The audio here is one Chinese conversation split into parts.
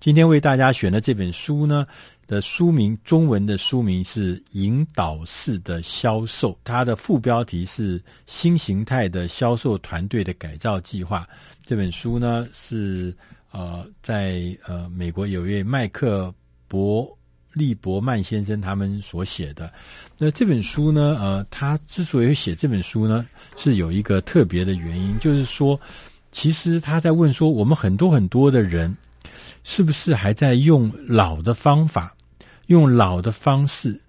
今天为大家选的这本书呢的书名，中文的书名是《引导式的销售》，它的副标题是“新形态的销售团队的改造计划”。这本书呢是呃在呃美国有一位麦克伯利伯曼先生他们所写的。那这本书呢，呃，他之所以写这本书呢，是有一个特别的原因，就是说，其实他在问说，我们很多很多的人。是不是还在用老的方法，用老的方式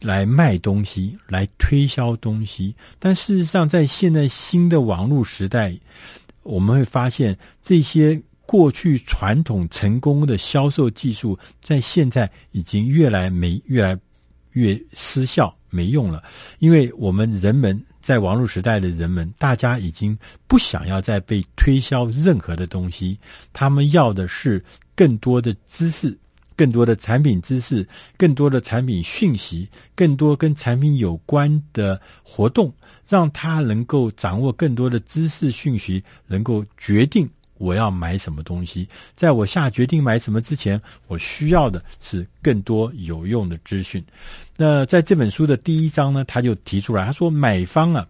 来卖东西，来推销东西？但事实上，在现在新的网络时代，我们会发现这些过去传统成功的销售技术，在现在已经越来没越来越失效，没用了。因为我们人们在网络时代的人们，大家已经不想要再被推销任何的东西，他们要的是。更多的知识，更多的产品知识，更多的产品讯息，更多跟产品有关的活动，让他能够掌握更多的知识讯息，能够决定我要买什么东西。在我下决定买什么之前，我需要的是更多有用的资讯。那在这本书的第一章呢，他就提出来，他说买方啊，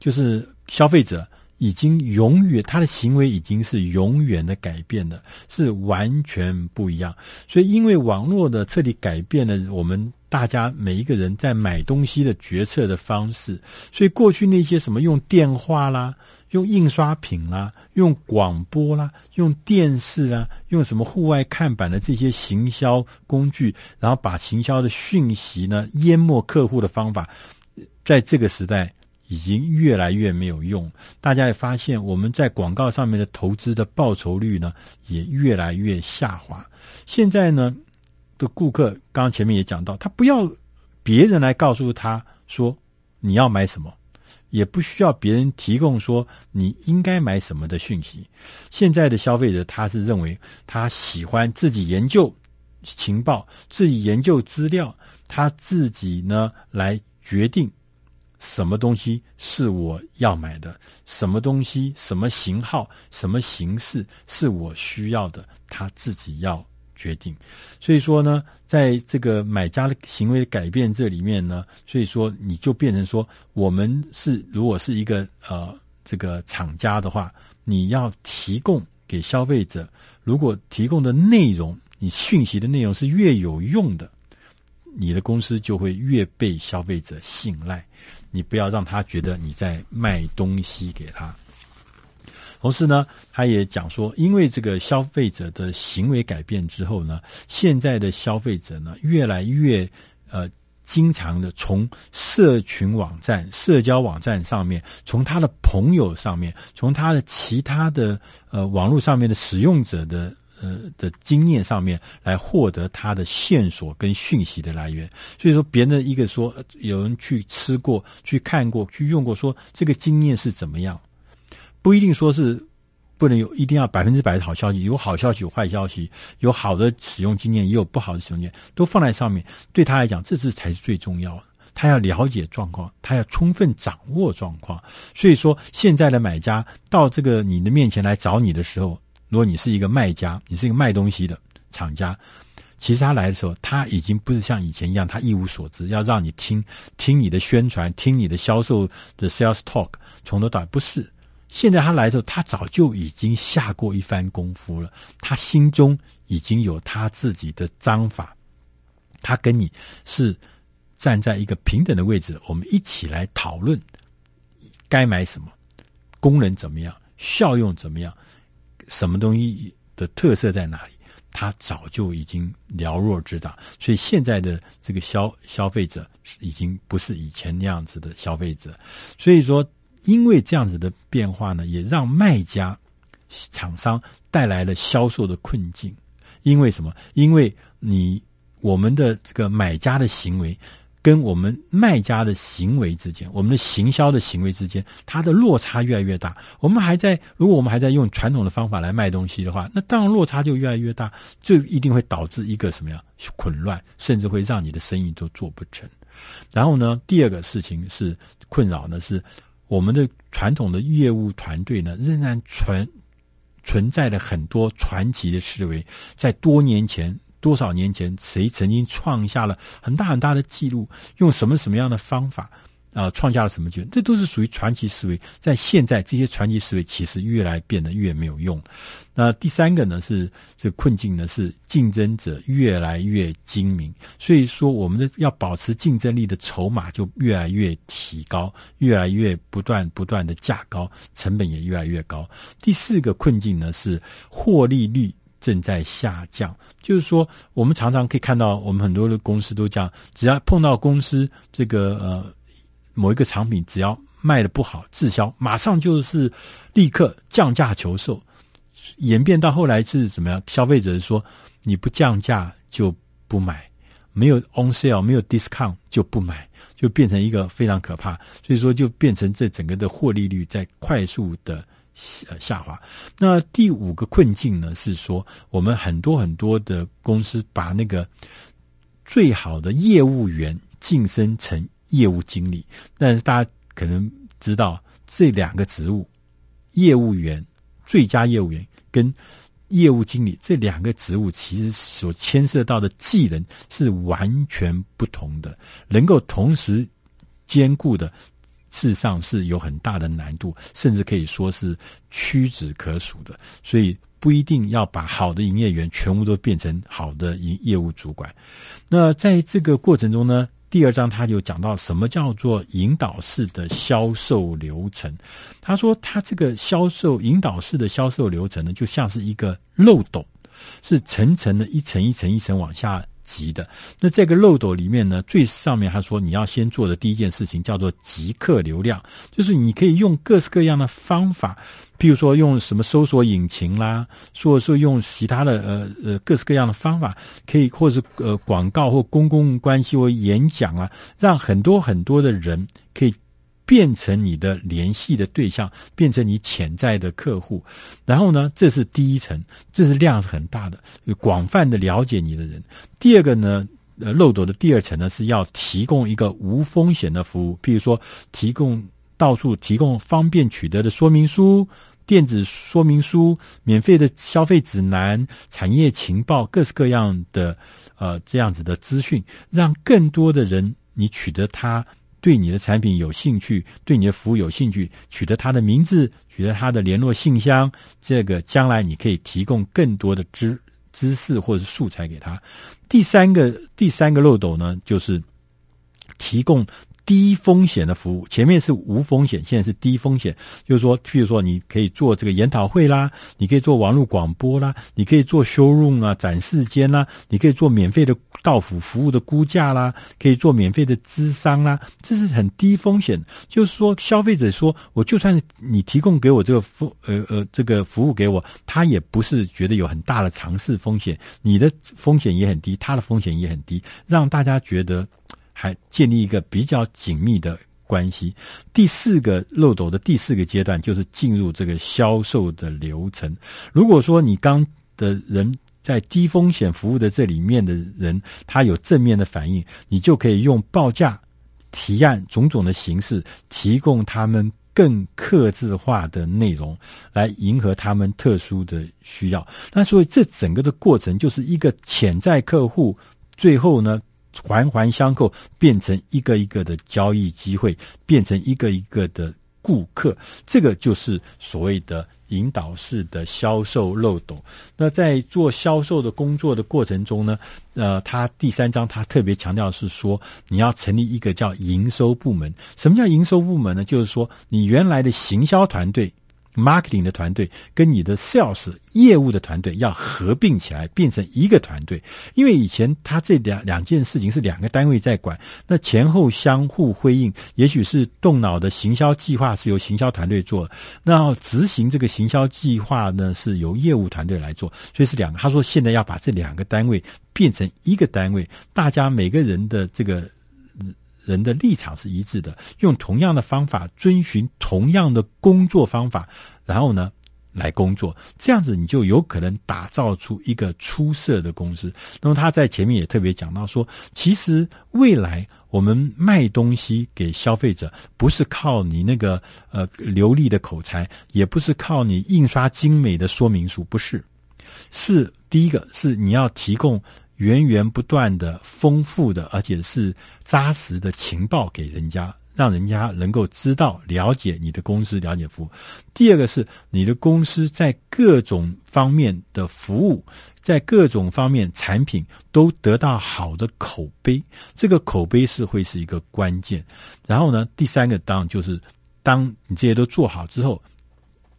就是消费者。已经永远，他的行为已经是永远的改变的，是完全不一样。所以，因为网络的彻底改变了我们大家每一个人在买东西的决策的方式。所以，过去那些什么用电话啦、用印刷品啦、用广播啦、用电视啦、用什么户外看板的这些行销工具，然后把行销的讯息呢淹没客户的方法，在这个时代。已经越来越没有用，大家也发现我们在广告上面的投资的报酬率呢，也越来越下滑。现在呢的顾客，刚刚前面也讲到，他不要别人来告诉他说你要买什么，也不需要别人提供说你应该买什么的讯息。现在的消费者他是认为他喜欢自己研究情报，自己研究资料，他自己呢来决定。什么东西是我要买的？什么东西、什么型号、什么形式是我需要的？他自己要决定。所以说呢，在这个买家的行为改变这里面呢，所以说你就变成说，我们是如果是一个呃这个厂家的话，你要提供给消费者，如果提供的内容，你讯息的内容是越有用的，你的公司就会越被消费者信赖。你不要让他觉得你在卖东西给他。同时呢，他也讲说，因为这个消费者的行为改变之后呢，现在的消费者呢，越来越呃经常的从社群网站、社交网站上面，从他的朋友上面，从他的其他的呃网络上面的使用者的。呃的经验上面来获得他的线索跟讯息的来源，所以说别人的一个说有人去吃过、去看过、去用过，说这个经验是怎么样，不一定说是不能有，一定要百分之百的好消息，有好消息有坏消息，有好的使用经验也有不好的使用经验，都放在上面，对他来讲这是才是最重要的。他要了解状况，他要充分掌握状况。所以说现在的买家到这个你的面前来找你的时候。如果你是一个卖家，你是一个卖东西的厂家，其实他来的时候，他已经不是像以前一样，他一无所知，要让你听听你的宣传，听你的销售的 sales talk，从头到尾不是。现在他来的时候，他早就已经下过一番功夫了，他心中已经有他自己的章法，他跟你是站在一个平等的位置，我们一起来讨论该买什么，功能怎么样，效用怎么样。什么东西的特色在哪里？他早就已经了若指掌，所以现在的这个消消费者已经不是以前那样子的消费者。所以说，因为这样子的变化呢，也让卖家、厂商带来了销售的困境。因为什么？因为你我们的这个买家的行为。跟我们卖家的行为之间，我们的行销的行为之间，它的落差越来越大。我们还在，如果我们还在用传统的方法来卖东西的话，那当然落差就越来越大。这一定会导致一个什么样混乱，甚至会让你的生意都做不成。然后呢，第二个事情是困扰的是我们的传统的业务团队呢，仍然存存在了很多传奇的思维，在多年前。多少年前，谁曾经创下了很大很大的记录？用什么什么样的方法啊、创下了什么记录？这都是属于传奇思维。在现在，这些传奇思维其实越来变得越没有用。那第三个呢，是这困境呢，是竞争者越来越精明，所以说我们的要保持竞争力的筹码就越来越提高，越来越不断不断的价高，成本也越来越高。第四个困境呢，是获利率。正在下降，就是说，我们常常可以看到，我们很多的公司都讲，只要碰到公司这个呃某一个产品，只要卖的不好，滞销，马上就是立刻降价求售，演变到后来是怎么样？消费者说你不降价就不买，没有 on sale，没有 discount 就不买，就变成一个非常可怕，所以说就变成这整个的获利率在快速的。呃，下滑。那第五个困境呢，是说我们很多很多的公司把那个最好的业务员晋升成业务经理，但是大家可能知道这两个职务，业务员、最佳业务员跟业务经理这两个职务，其实所牵涉到的技能是完全不同的，能够同时兼顾的。事实上是有很大的难度，甚至可以说是屈指可数的。所以不一定要把好的营业员全部都变成好的营业务主管。那在这个过程中呢，第二章他就讲到什么叫做引导式的销售流程。他说，他这个销售引导式的销售流程呢，就像是一个漏斗，是层层的一层一层一层往下。急的，那这个漏斗里面呢，最上面他说你要先做的第一件事情叫做集客流量，就是你可以用各式各样的方法，譬如说用什么搜索引擎啦，或者说用其他的呃呃各式各样的方法，可以或者是呃广告或公共关系或演讲啊，让很多很多的人可以。变成你的联系的对象，变成你潜在的客户，然后呢，这是第一层，这是量是很大的，广泛的了解你的人。第二个呢，呃，漏斗的第二层呢，是要提供一个无风险的服务，譬如说提供到处提供方便取得的说明书、电子说明书、免费的消费指南、产业情报，各式各样的呃这样子的资讯，让更多的人你取得他。对你的产品有兴趣，对你的服务有兴趣，取得他的名字，取得他的联络信箱，这个将来你可以提供更多的知知识或者是素材给他。第三个第三个漏斗呢，就是提供。低风险的服务，前面是无风险，现在是低风险。就是说，譬如说，你可以做这个研讨会啦，你可以做网络广播啦，你可以做 showroom 啊，展示间啦，你可以做免费的到府服务的估价啦，可以做免费的咨商啦，这是很低风险。就是说，消费者说，我就算你提供给我这个服，呃呃，这个服务给我，他也不是觉得有很大的尝试风险，你的风险也很低，他的风险也很低，让大家觉得。还建立一个比较紧密的关系。第四个漏斗的第四个阶段就是进入这个销售的流程。如果说你刚的人在低风险服务的这里面的人，他有正面的反应，你就可以用报价、提案种种的形式，提供他们更客制化的内容，来迎合他们特殊的需要。那所以这整个的过程就是一个潜在客户，最后呢，环环相扣，变成一个一个的交易机会，变成一个一个的顾客，这个就是所谓的引导式的销售漏斗。那在做销售的工作的过程中呢，呃，他第三章他特别强调是说，你要成立一个叫营收部门。什么叫营收部门呢？就是说，你原来的行销团队。Marketing 的团队跟你的 sales 业务的团队要合并起来，变成一个团队。因为以前他这两两件事情是两个单位在管，那前后相互辉映。也许是动脑的行销计划是由行销团队做，那执行这个行销计划呢是由业务团队来做，所以是两个。他说现在要把这两个单位变成一个单位，大家每个人的这个。人的立场是一致的，用同样的方法，遵循同样的工作方法，然后呢，来工作，这样子你就有可能打造出一个出色的公司。那么他在前面也特别讲到说，其实未来我们卖东西给消费者，不是靠你那个呃流利的口才，也不是靠你印刷精美的说明书，不是，是第一个是你要提供源源不断的丰富的，而且是扎实的情报给人家。让人家能够知道、了解你的公司、了解服务。第二个是你的公司在各种方面的服务，在各种方面产品都得到好的口碑，这个口碑是会是一个关键。然后呢，第三个当然就是，当你这些都做好之后。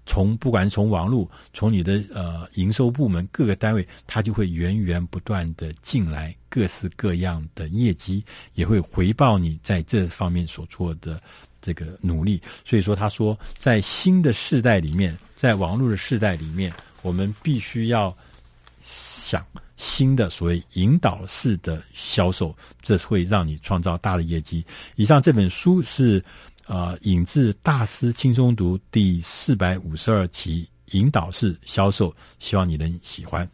从不管从网络，从你的呃营收部门各个单位，它就会源源不断的进来各式各样的业绩，也会回报你在这方面所做的这个努力。所以说，他说，在新的世代里面，在网络的世代里面，我们必须要想新的所谓引导式的销售，这会让你创造大的业绩。以上这本书是。啊，引自《大师轻松读》第四百五十二期，引导式销售，希望你能喜欢。